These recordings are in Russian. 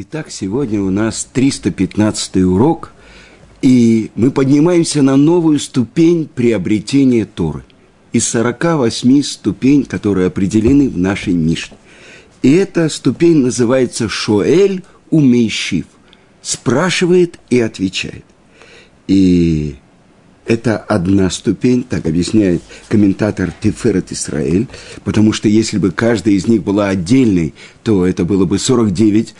Итак, сегодня у нас 315 урок, и мы поднимаемся на новую ступень приобретения Торы. Из 48 ступень, которые определены в нашей Мишне. И эта ступень называется Шоэль Умейшив. Спрашивает и отвечает. И это одна ступень, так объясняет комментатор Тиферет Исраэль, потому что если бы каждая из них была отдельной, то это было бы 49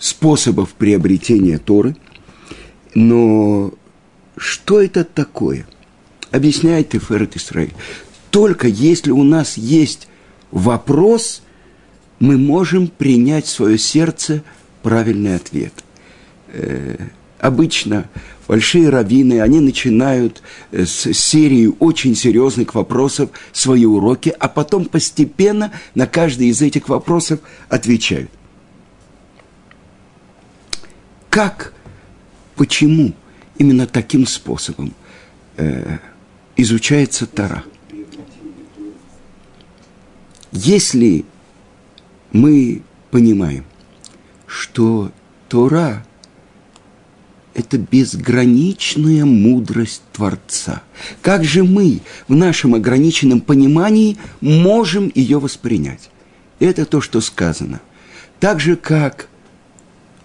способов приобретения Торы. Но что это такое? Объясняет Тиферет Исраиль. Только если у нас есть вопрос, мы можем принять в свое сердце правильный ответ. Э, обычно большие раввины, они начинают э, с серии очень серьезных вопросов свои уроки, а потом постепенно на каждый из этих вопросов отвечают. Как, почему именно таким способом э, изучается Тара? Если мы понимаем, что Тора – это безграничная мудрость Творца. Как же мы в нашем ограниченном понимании можем ее воспринять? Это то, что сказано. Так же, как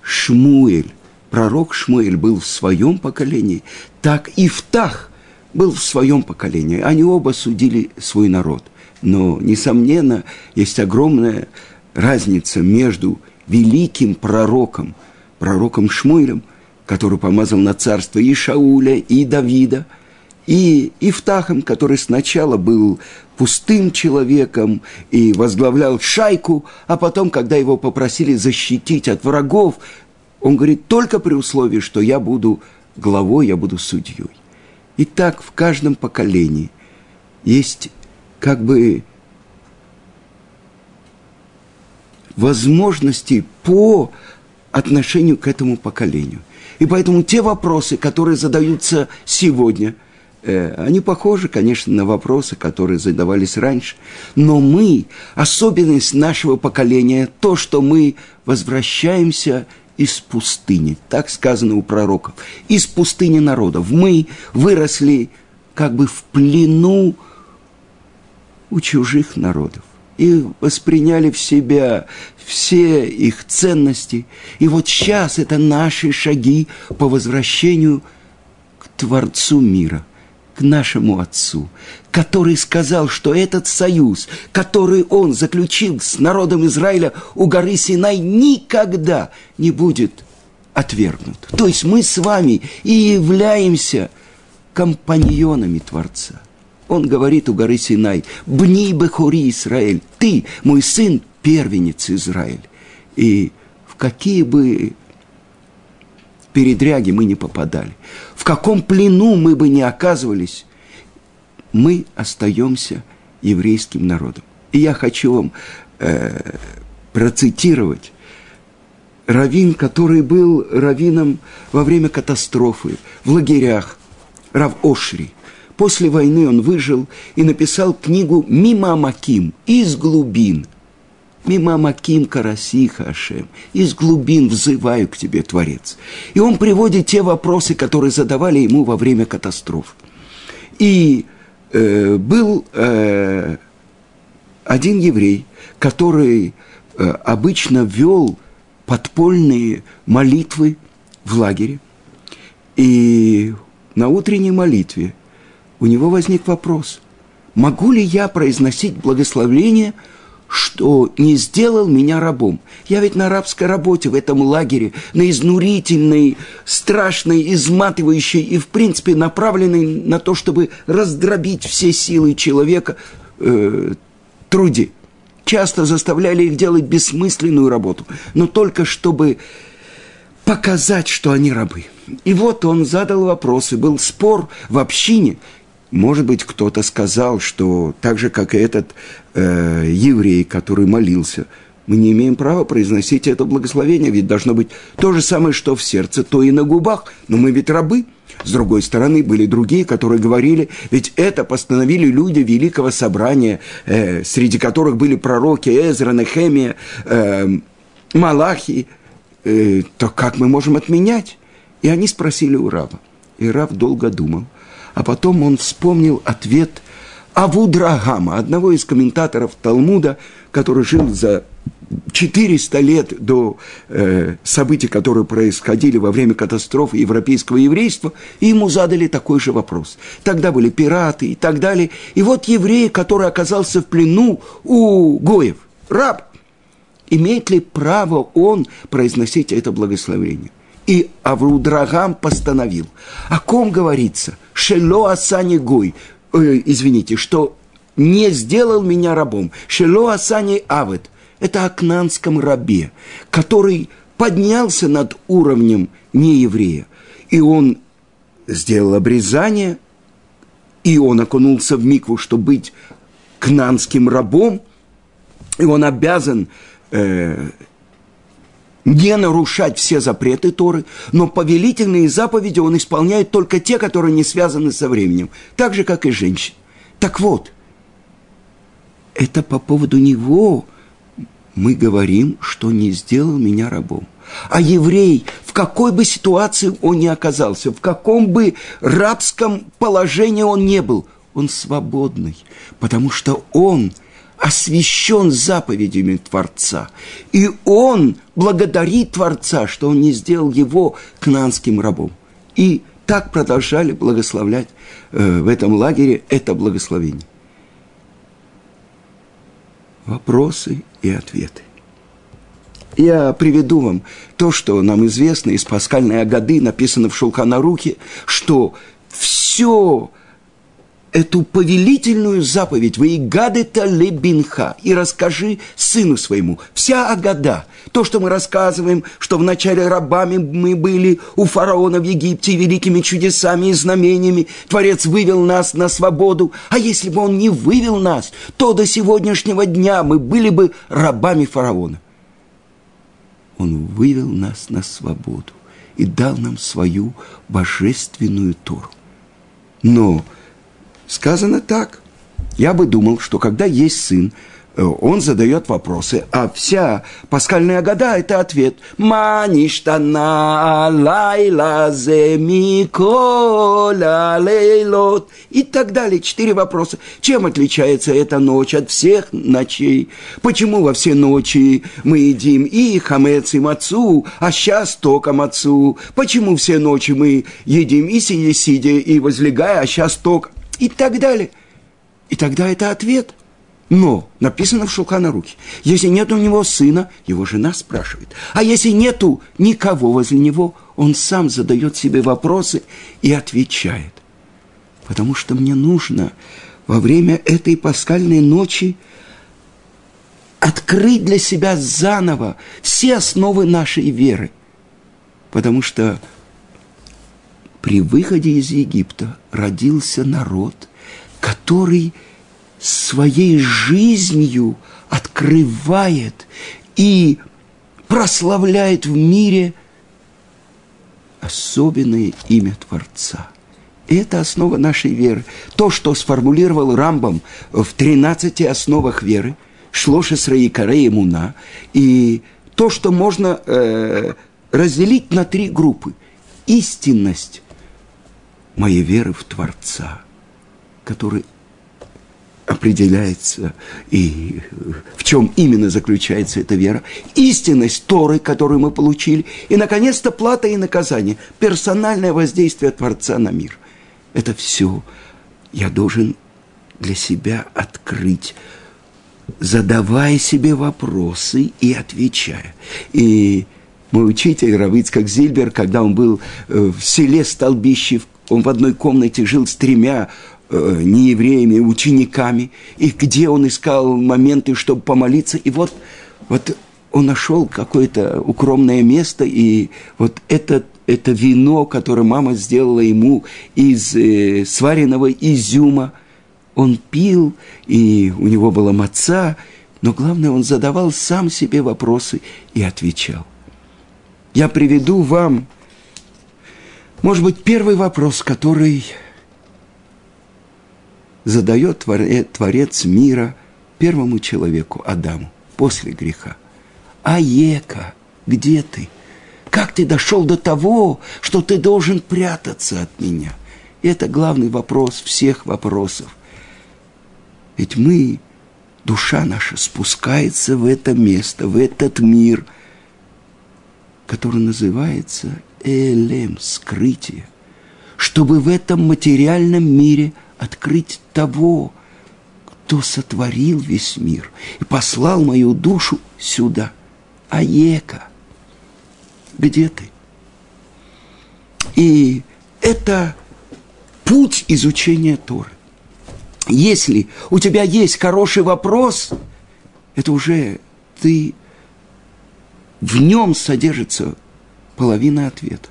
Шмуэль, пророк Шмуэль был в своем поколении, так и Втах был в своем поколении. Они оба судили свой народ. Но, несомненно, есть огромная разница между великим пророком, пророком Шмуэлем, который помазал на царство и Шауля, и Давида, и Ифтахом, который сначала был пустым человеком и возглавлял шайку, а потом, когда его попросили защитить от врагов, он говорит, только при условии, что я буду главой, я буду судьей. И так в каждом поколении есть как бы возможности по отношению к этому поколению. И поэтому те вопросы, которые задаются сегодня – они похожи, конечно, на вопросы, которые задавались раньше. Но мы, особенность нашего поколения, то, что мы возвращаемся из пустыни. Так сказано у пророков. Из пустыни народов. Мы выросли как бы в плену у чужих народов. И восприняли в себя все их ценности. И вот сейчас это наши шаги по возвращению к Творцу мира – к нашему Отцу, который сказал, что этот союз, который он заключил с народом Израиля у горы Синай, никогда не будет отвергнут. То есть мы с вами и являемся компаньонами Творца. Он говорит у горы Синай, «Бни бехури Израиль, ты, мой сын, первенец Израиль». И в какие бы передряги мы не попадали, в каком плену мы бы не оказывались, мы остаемся еврейским народом. И я хочу вам э, процитировать раввин, который был раввином во время катастрофы в лагерях, Рав Ошри. После войны он выжил и написал книгу «Мима Маким» из глубин – Мимо Маким Карасиха Ашем. Из глубин взываю к тебе, Творец. И он приводит те вопросы, которые задавали ему во время катастроф. И э, был э, один еврей, который э, обычно вел подпольные молитвы в лагере. И на утренней молитве у него возник вопрос, могу ли я произносить благословение – что не сделал меня рабом. Я ведь на рабской работе в этом лагере, на изнурительной, страшной, изматывающей и, в принципе, направленной на то, чтобы раздробить все силы человека э, труде. Часто заставляли их делать бессмысленную работу, но только чтобы показать, что они рабы. И вот он задал вопрос, и был спор в общине, может быть, кто-то сказал, что так же, как и этот э, еврей, который молился, мы не имеем права произносить это благословение, ведь должно быть то же самое, что в сердце, то и на губах. Но мы ведь рабы. С другой стороны, были другие, которые говорили, ведь это постановили люди Великого Собрания, э, среди которых были пророки Эзра, Нехемия, э, Малахи, э, то как мы можем отменять? И они спросили у Рава. И Рав долго думал. А потом он вспомнил ответ Авудрагама, одного из комментаторов Талмуда, который жил за 400 лет до э, событий, которые происходили во время катастрофы европейского еврейства, и ему задали такой же вопрос. Тогда были пираты и так далее. И вот еврей, который оказался в плену у Гоев, раб, имеет ли право он произносить это благословение? И Аврудрагам постановил. О ком говорится? Шело Асани Гой. Э, извините, что не сделал меня рабом. Шело Асани Авет. Это о кнанском рабе, который поднялся над уровнем нееврея. И он сделал обрезание, и он окунулся в микву, чтобы быть кнанским рабом, и он обязан э, не нарушать все запреты Торы, но повелительные заповеди он исполняет только те, которые не связаны со временем, так же, как и женщин. Так вот, это по поводу него мы говорим, что не сделал меня рабом. А еврей, в какой бы ситуации он ни оказался, в каком бы рабском положении он не был, он свободный, потому что он – освящен заповедями Творца. И он благодарит Творца, что он не сделал его кнанским рабом. И так продолжали благословлять э, в этом лагере это благословение. Вопросы и ответы. Я приведу вам то, что нам известно из пасхальной Агады, написано в Шулханарухе, что все эту повелительную заповедь «Ваигадета лебинха» и расскажи сыну своему. Вся Агада, то, что мы рассказываем, что вначале рабами мы были у фараона в Египте великими чудесами и знамениями, Творец вывел нас на свободу, а если бы он не вывел нас, то до сегодняшнего дня мы были бы рабами фараона. Он вывел нас на свободу и дал нам свою божественную Тору. Но Сказано так. Я бы думал, что когда есть сын, э, он задает вопросы, а вся пасхальная года – это ответ. Маништана лайла микола лейлот и так далее. Четыре вопроса. Чем отличается эта ночь от всех ночей? Почему во все ночи мы едим и хамец, и мацу, а сейчас только мацу? Почему все ночи мы едим и сидя, сидя, и возлегая, а сейчас только и так далее. И тогда это ответ. Но написано в Шулхана руки. Если нет у него сына, его жена спрашивает. А если нету никого возле него, он сам задает себе вопросы и отвечает. Потому что мне нужно во время этой пасхальной ночи открыть для себя заново все основы нашей веры. Потому что при выходе из Египта родился народ, который своей жизнью открывает и прославляет в мире особенное имя Творца. Это основа нашей веры. То, что сформулировал Рамбам в 13 основах веры, Шлоша Сраикаре Муна, и то, что можно э, разделить на три группы. Истинность, моей веры в Творца, который определяется и в чем именно заключается эта вера, истинность Торы, которую мы получили, и, наконец-то, плата и наказание, персональное воздействие Творца на мир. Это все я должен для себя открыть, задавая себе вопросы и отвечая. И мой учитель Равицкак Зильбер, когда он был э, в селе Столбищев, он в одной комнате жил с тремя э, неевреями, учениками, и где он искал моменты, чтобы помолиться. И вот, вот он нашел какое-то укромное место, и вот это, это вино, которое мама сделала ему из э, сваренного изюма, он пил, и у него была маца, но главное, он задавал сам себе вопросы и отвечал. Я приведу вам может быть, первый вопрос, который задает Творец мира первому человеку, Адаму, после греха. Аека, где ты? как ты дошел до того, что ты должен прятаться от меня? Это главный вопрос всех вопросов. Ведь мы, душа наша, спускается в это место, в этот мир, который называется Элем, скрытие, чтобы в этом материальном мире открыть того, кто сотворил весь мир и послал мою душу сюда. Аека, где ты? И это путь изучения Торы. Если у тебя есть хороший вопрос, это уже ты в нем содержится половина ответа.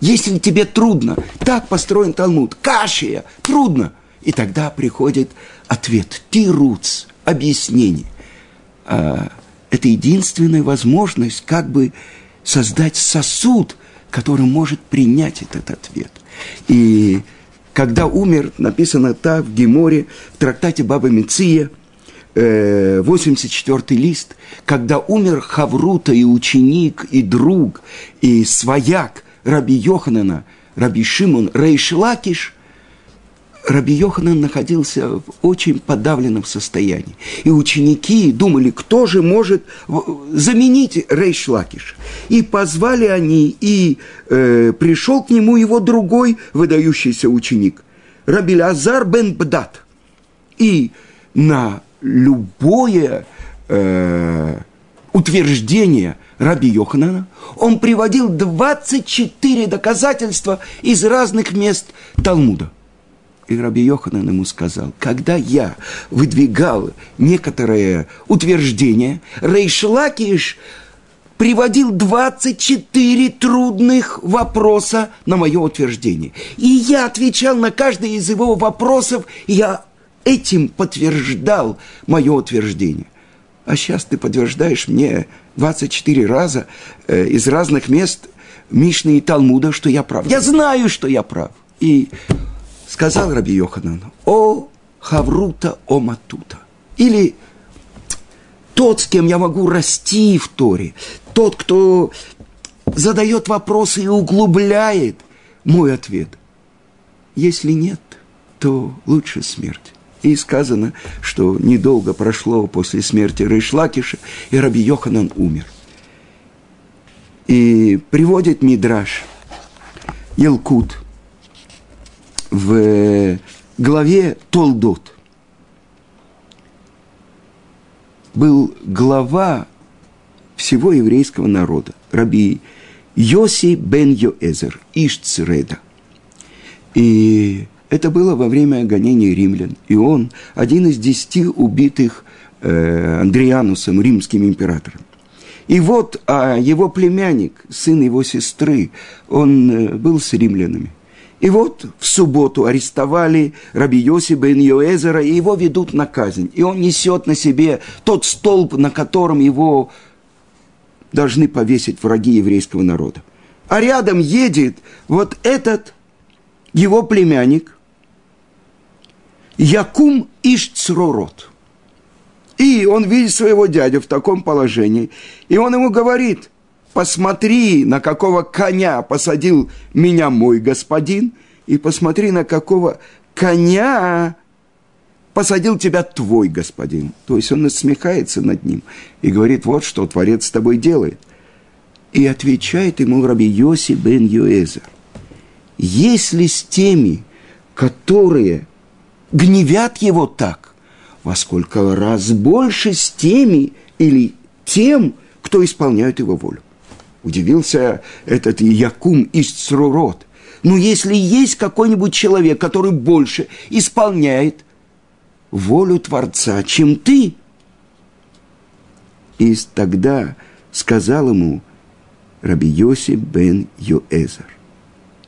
Если тебе трудно, так построен Талмуд, кашия, трудно, и тогда приходит ответ, тируц, объяснение. А, это единственная возможность как бы создать сосуд, который может принять этот ответ. И когда умер, написано так в Геморе, в трактате Баба Меция, 84-й э, лист, когда умер Хаврута и ученик, и друг, и свояк Раби Йоханана, Раби Шимон Рейшлакиш – Раби Йоханан находился в очень подавленном состоянии. И ученики думали, кто же может заменить Рейш Лакиш. И позвали они, и э, пришел к нему его другой выдающийся ученик, Раби Лазар бен Бдат. И на любое э, утверждение Раби Йоханана он приводил 24 доказательства из разных мест Талмуда – и Раби Йоханан ему сказал, когда я выдвигал некоторые утверждения, Рейшлакиш приводил 24 трудных вопроса на мое утверждение. И я отвечал на каждый из его вопросов, и я этим подтверждал мое утверждение. А сейчас ты подтверждаешь мне 24 раза э, из разных мест Мишны и Талмуда, что я прав. Я знаю, что я прав. И сказал Раби Йоханан, о Хаврута, о Матута. Или тот, с кем я могу расти в Торе, тот, кто задает вопросы и углубляет мой ответ. Если нет, то лучше смерть. И сказано, что недолго прошло после смерти Рейшлакиша, и Раби Йоханан умер. И приводит Мидраш Елкут – в главе Толдот был глава всего еврейского народа, раби Йоси бен Йоэзер, Ишцреда. И это было во время гонений римлян. И он один из десяти убитых э, Андрианусом, римским императором. И вот а его племянник, сын его сестры, он э, был с римлянами. И вот в субботу арестовали Раби Йоси бен Йоэзера, и его ведут на казнь. И он несет на себе тот столб, на котором его должны повесить враги еврейского народа. А рядом едет вот этот его племянник Якум Ишцророт. И он видит своего дядю в таком положении, и он ему говорит – посмотри, на какого коня посадил меня мой господин, и посмотри, на какого коня посадил тебя твой господин. То есть он насмехается над ним и говорит, вот что Творец с тобой делает. И отвечает ему Раби Йоси бен Юэзер. Если с теми, которые гневят его так, во сколько раз больше с теми или тем, кто исполняет его волю. Удивился этот Якум из Црурот. Но если есть какой-нибудь человек, который больше исполняет волю Творца, чем ты, и тогда сказал ему Раби Йоси бен Йоэзер,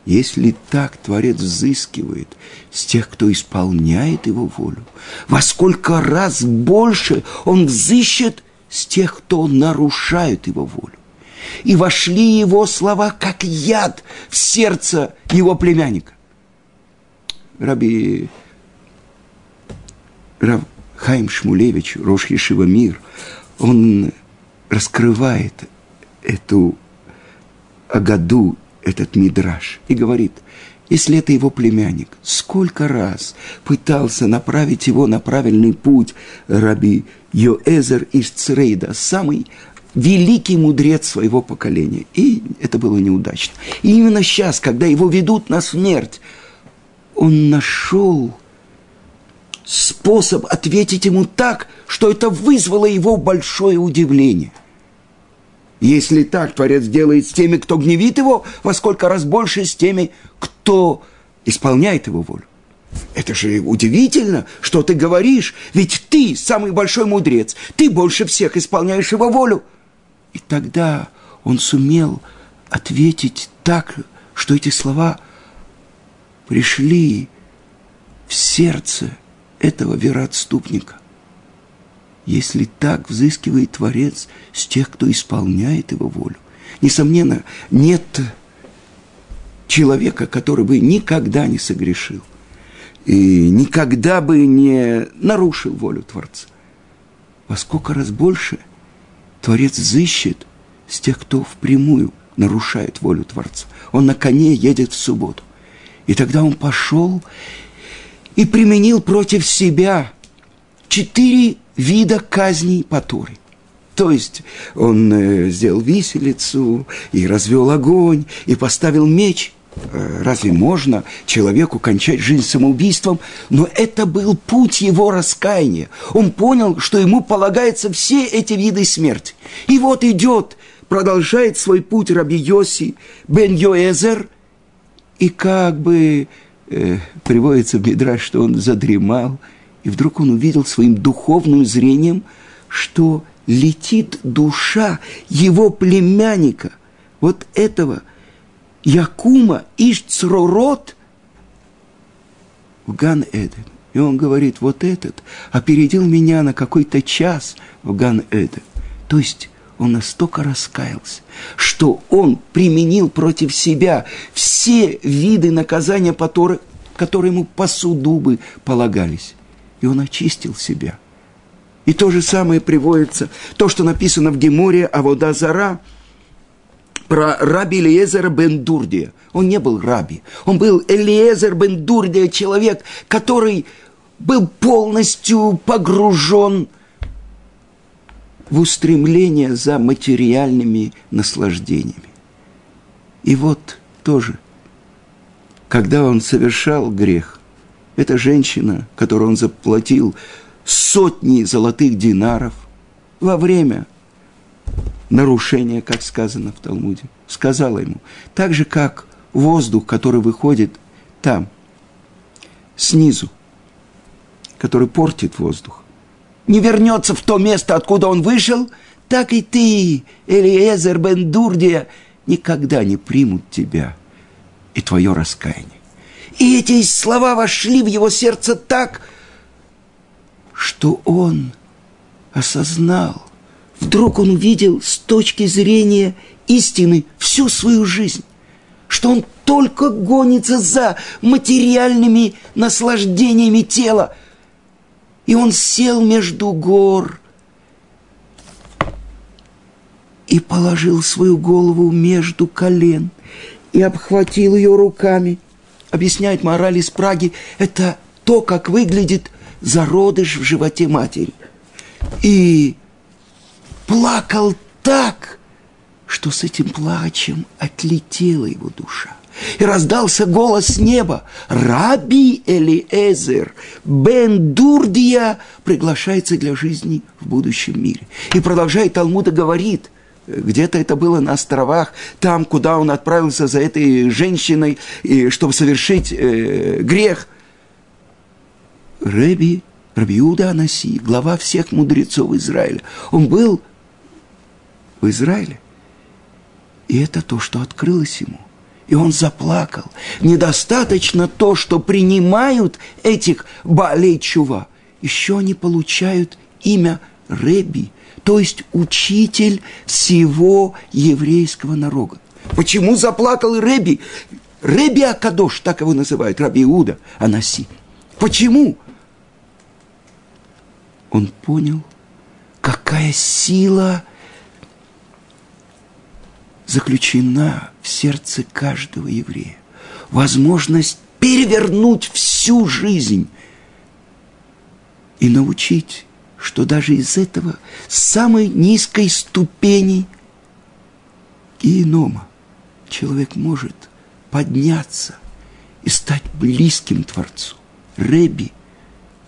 если так Творец взыскивает с тех, кто исполняет его волю, во сколько раз больше он взыщет с тех, кто нарушает его волю и вошли его слова, как яд в сердце его племянника. Раби Рав Хайм Шмулевич, Рош Ешива Мир, он раскрывает эту о году этот мидраж и говорит, если это его племянник, сколько раз пытался направить его на правильный путь раби Йоэзер из Црейда, самый великий мудрец своего поколения. И это было неудачно. И именно сейчас, когда его ведут на смерть, он нашел способ ответить ему так, что это вызвало его большое удивление. Если так Творец делает с теми, кто гневит его, во сколько раз больше с теми, кто исполняет его волю. Это же удивительно, что ты говоришь, ведь ты самый большой мудрец, ты больше всех исполняешь его волю. И тогда он сумел ответить так, что эти слова пришли в сердце этого вероотступника. Если так взыскивает Творец с тех, кто исполняет его волю, несомненно, нет человека, который бы никогда не согрешил и никогда бы не нарушил волю Творца. Во сколько раз больше Творец взыщет с тех, кто впрямую нарушает волю Творца. Он на коне едет в субботу. И тогда он пошел и применил против себя четыре вида казней по Торе. То есть он э, сделал виселицу, и развел огонь, и поставил меч. Э, разве можно человеку кончать жизнь самоубийством? Но это был путь его раскаяния. Он понял, что ему полагаются все эти виды смерти. И вот идет, продолжает свой путь Раби Йоси бен Йоэзер, и как бы э, приводится в Мидраш, что он задремал – и вдруг он увидел своим духовным зрением, что летит душа его племянника, вот этого Якума Ишцророт в Ган-Эден. И он говорит, вот этот опередил меня на какой-то час в Ган-Эден. То есть он настолько раскаялся, что он применил против себя все виды наказания, которые, ему по суду бы полагались и он очистил себя. И то же самое приводится, то, что написано в Геморе а вода Зара, про раби Элиезера бен Дурдия. Он не был раби, он был Элиезер бен Дурдия, человек, который был полностью погружен в устремление за материальными наслаждениями. И вот тоже, когда он совершал грех, эта женщина, которой он заплатил сотни золотых динаров во время нарушения, как сказано в Талмуде, сказала ему, так же, как воздух, который выходит там, снизу, который портит воздух, не вернется в то место, откуда он вышел, так и ты, Элиезер бен Дурдия, никогда не примут тебя и твое раскаяние. И эти слова вошли в его сердце так, что он осознал. Вдруг он увидел с точки зрения истины всю свою жизнь, что он только гонится за материальными наслаждениями тела. И он сел между гор и положил свою голову между колен и обхватил ее руками – объясняет мораль из Праги, это то, как выглядит зародыш в животе матери. И плакал так, что с этим плачем отлетела его душа. И раздался голос неба. Раби Элиэзер Бен Дурдия приглашается для жизни в будущем мире. И продолжает Талмуда говорит – где-то это было на островах, там, куда он отправился за этой женщиной, и, чтобы совершить э, грех. Рэби, Рабиуда Анаси, глава всех мудрецов Израиля, он был в Израиле. И это то, что открылось ему. И он заплакал. Недостаточно то, что принимают этих Баалей Чува. Еще они получают имя Рэби – то есть учитель всего еврейского народа. Почему заплакал Реби? Реби Акадош, так его называют, Раби Иуда Анаси. Почему? Он понял, какая сила заключена в сердце каждого еврея. Возможность перевернуть всю жизнь и научить, что даже из этого самой низкой ступени генома человек может подняться и стать близким Творцу. Реби.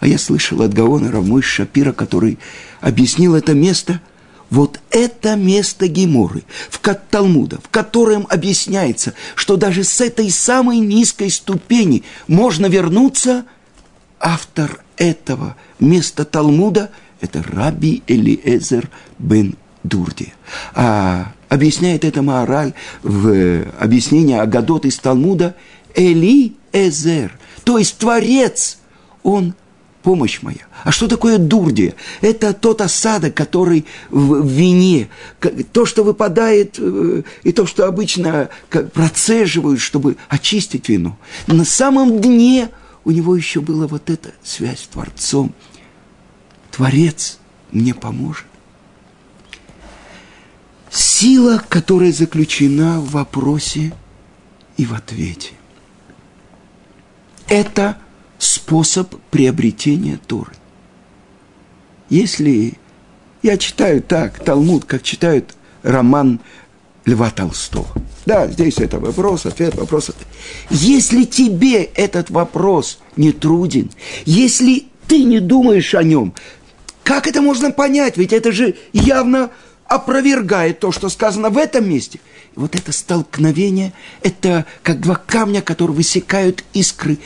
А я слышал от Гаона Равмой Шапира, который объяснил это место. Вот это место Геморы, в Талмуда, в котором объясняется, что даже с этой самой низкой ступени можно вернуться. Автор этого места Талмуда – это Раби Элиэзер бен Дурди. А объясняет это Маораль в объяснении Агадот из Талмуда Эли Эзер, то есть Творец, он помощь моя. А что такое дурдия? Это тот осадок, который в вине, то, что выпадает, э, и то, что обычно процеживают, чтобы очистить вино. На самом дне у него еще была вот эта связь с Творцом. Творец мне поможет. Сила, которая заключена в вопросе и в ответе. Это способ приобретения Торы. Если я читаю так, Талмуд, как читают роман Льва Толстого. Да, здесь это вопрос, ответ, вопрос. Если тебе этот вопрос не труден, если ты не думаешь о нем, как это можно понять? Ведь это же явно опровергает то, что сказано в этом месте. И вот это столкновение, это как два камня, которые высекают искры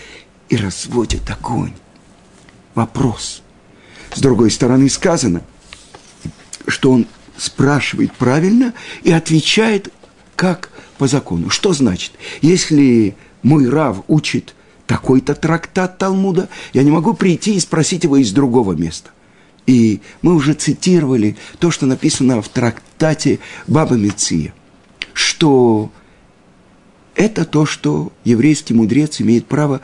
и разводят огонь. Вопрос. С другой стороны сказано, что он спрашивает правильно и отвечает как по закону. Что значит? Если мой Рав учит такой-то трактат Талмуда, я не могу прийти и спросить его из другого места. И мы уже цитировали то, что написано в трактате Баба Меция, что это то, что еврейский мудрец имеет право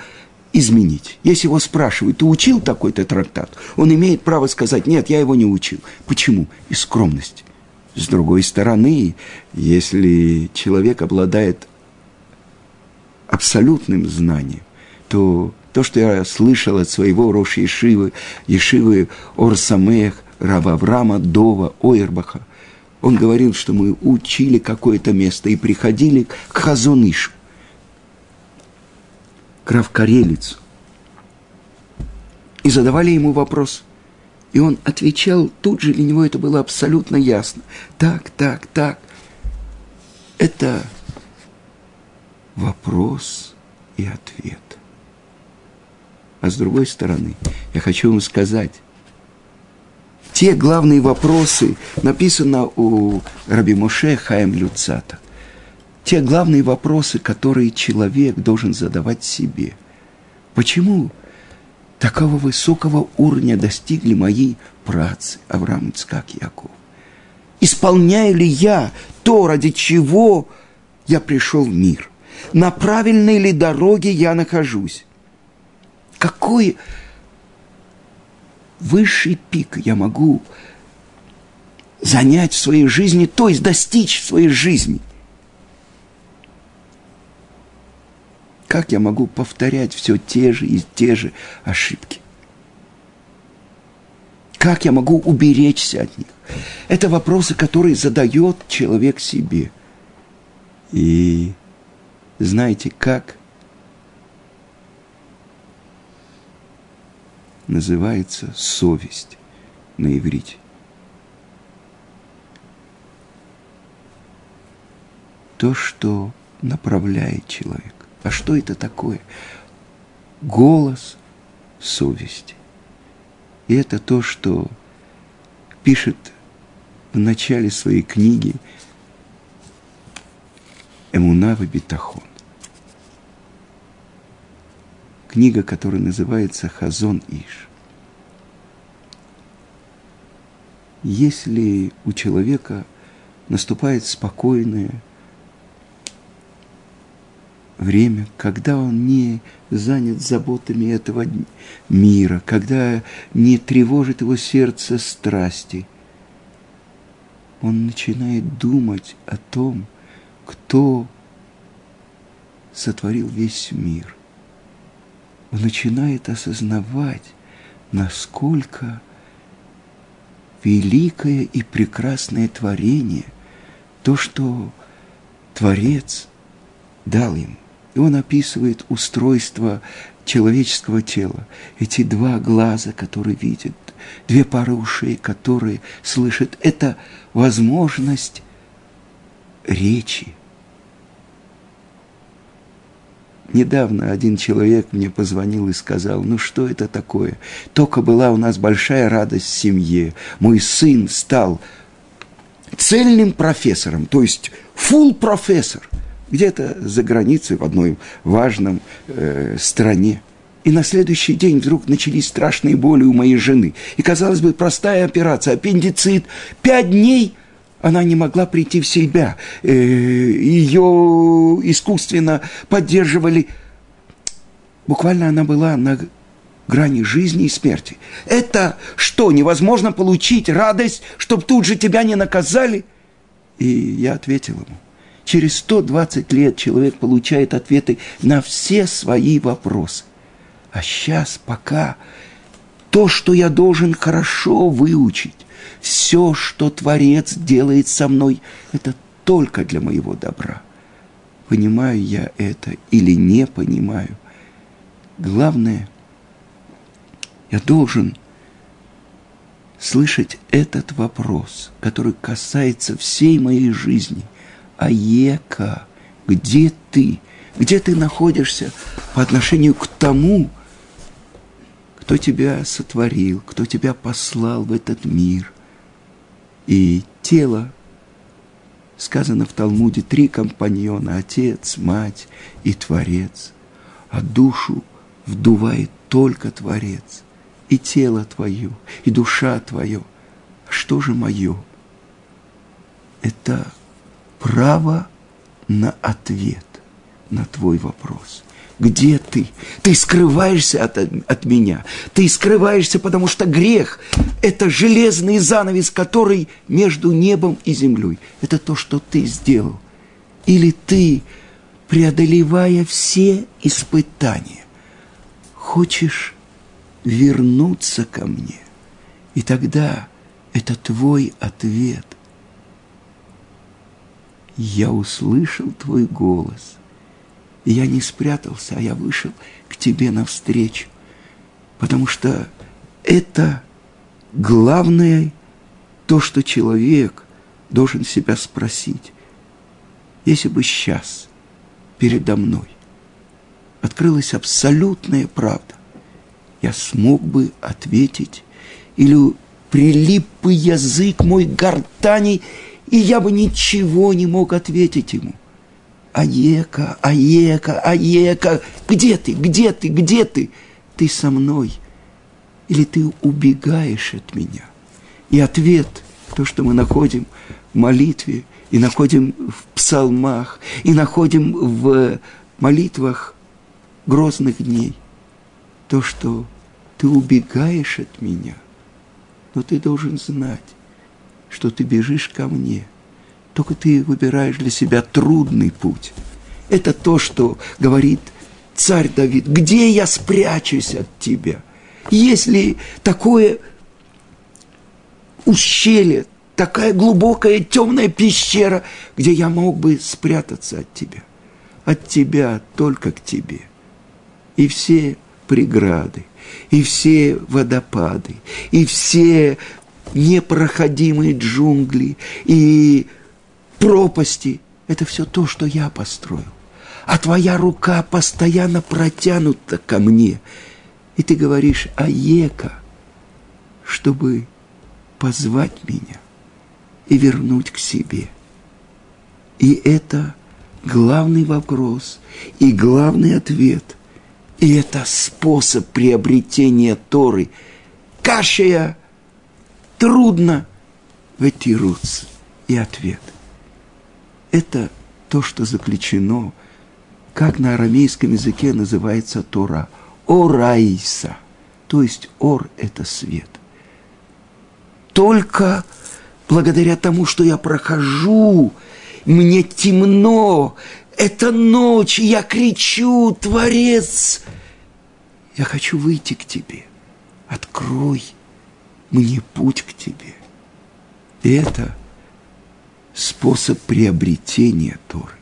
изменить. Если его спрашивают, ты учил такой-то трактат, он имеет право сказать, нет, я его не учил. Почему? Из скромности. С другой стороны, если человек обладает абсолютным знанием, то то, что я слышал от своего Роши Ешивы, Ешивы Орсамех, Рава Аврама, Дова, Ойербаха, он говорил, что мы учили какое-то место и приходили к Хазонышу, к Равкарелицу, и задавали ему вопрос. И он отвечал, тут же для него это было абсолютно ясно. Так, так, так. Это вопрос и ответ. А с другой стороны, я хочу вам сказать, те главные вопросы написано у Раби Моше Хаем Люцата. Те главные вопросы, которые человек должен задавать себе. Почему такого высокого уровня достигли мои працы Авраам, Ицкак, Яков? Исполняю ли я то, ради чего я пришел в мир? На правильной ли дороге я нахожусь? Какой высший пик я могу занять в своей жизни, то есть достичь в своей жизни. Как я могу повторять все те же и те же ошибки? Как я могу уберечься от них? Это вопросы, которые задает человек себе. И знаете, как называется совесть на иврите. То, что направляет человека. А что это такое? Голос совести. И это то, что пишет в начале своей книги Эмунава Битахон. Книга, которая называется «Хазон Иш». Если у человека наступает спокойное время, когда он не занят заботами этого мира, когда не тревожит его сердце страсти, он начинает думать о том, кто сотворил весь мир, он начинает осознавать, насколько великое и прекрасное творение, то, что Творец дал ему. И он описывает устройство человеческого тела. Эти два глаза, которые видят, две пары ушей, которые слышат. Это возможность речи. Недавно один человек мне позвонил и сказал, ну что это такое? Только была у нас большая радость в семье. Мой сын стал цельным профессором, то есть full профессор, где-то за границей в одной важном э, стране. И на следующий день вдруг начались страшные боли у моей жены. И, казалось бы, простая операция, аппендицит. Пять дней она не могла прийти в себя. Э, Ее искусственно поддерживали. Буквально она была на грани жизни и смерти. Это что, невозможно получить радость, чтобы тут же тебя не наказали? И я ответил ему. Через 120 лет человек получает ответы на все свои вопросы. А сейчас пока то, что я должен хорошо выучить, все, что Творец делает со мной, это только для моего добра. Понимаю я это или не понимаю. Главное – я должен слышать этот вопрос, который касается всей моей жизни. Аека, где ты? Где ты находишься по отношению к тому, кто тебя сотворил, кто тебя послал в этот мир? И тело, сказано в Талмуде, три компаньона, отец, мать и творец, а душу вдувает только творец и тело твое, и душа твое. А что же мое? Это право на ответ на твой вопрос. Где ты? Ты скрываешься от, от меня. Ты скрываешься, потому что грех – это железный занавес, который между небом и землей. Это то, что ты сделал. Или ты, преодолевая все испытания, хочешь вернуться ко мне. И тогда это твой ответ. Я услышал твой голос. И я не спрятался, а я вышел к тебе навстречу. Потому что это главное то, что человек должен себя спросить. Если бы сейчас передо мной открылась абсолютная правда, я смог бы ответить, или прилип бы язык мой гортани, и я бы ничего не мог ответить ему. Аека, Аека, Аека, где ты, где ты, где ты? Ты со мной или ты убегаешь от меня? И ответ, то, что мы находим в молитве, и находим в псалмах, и находим в молитвах грозных дней, то, что ты убегаешь от меня, но ты должен знать, что ты бежишь ко мне. Только ты выбираешь для себя трудный путь. Это то, что говорит царь Давид. Где я спрячусь от тебя? Если такое ущелье, такая глубокая темная пещера, где я мог бы спрятаться от тебя. От тебя только к тебе. И все преграды, и все водопады, и все непроходимые джунгли, и пропасти. Это все то, что я построил. А твоя рука постоянно протянута ко мне. И ты говоришь «Аека», чтобы позвать меня и вернуть к себе. И это главный вопрос и главный ответ – и это способ приобретения Торы. Кашия трудно ветируц. И ответ. Это то, что заключено, как на арамейском языке называется Тора. Ораиса. То есть ор – это свет. Только благодаря тому, что я прохожу мне темно, это ночь, я кричу, Творец, я хочу выйти к тебе, открой мне путь к тебе. И это способ приобретения Торы.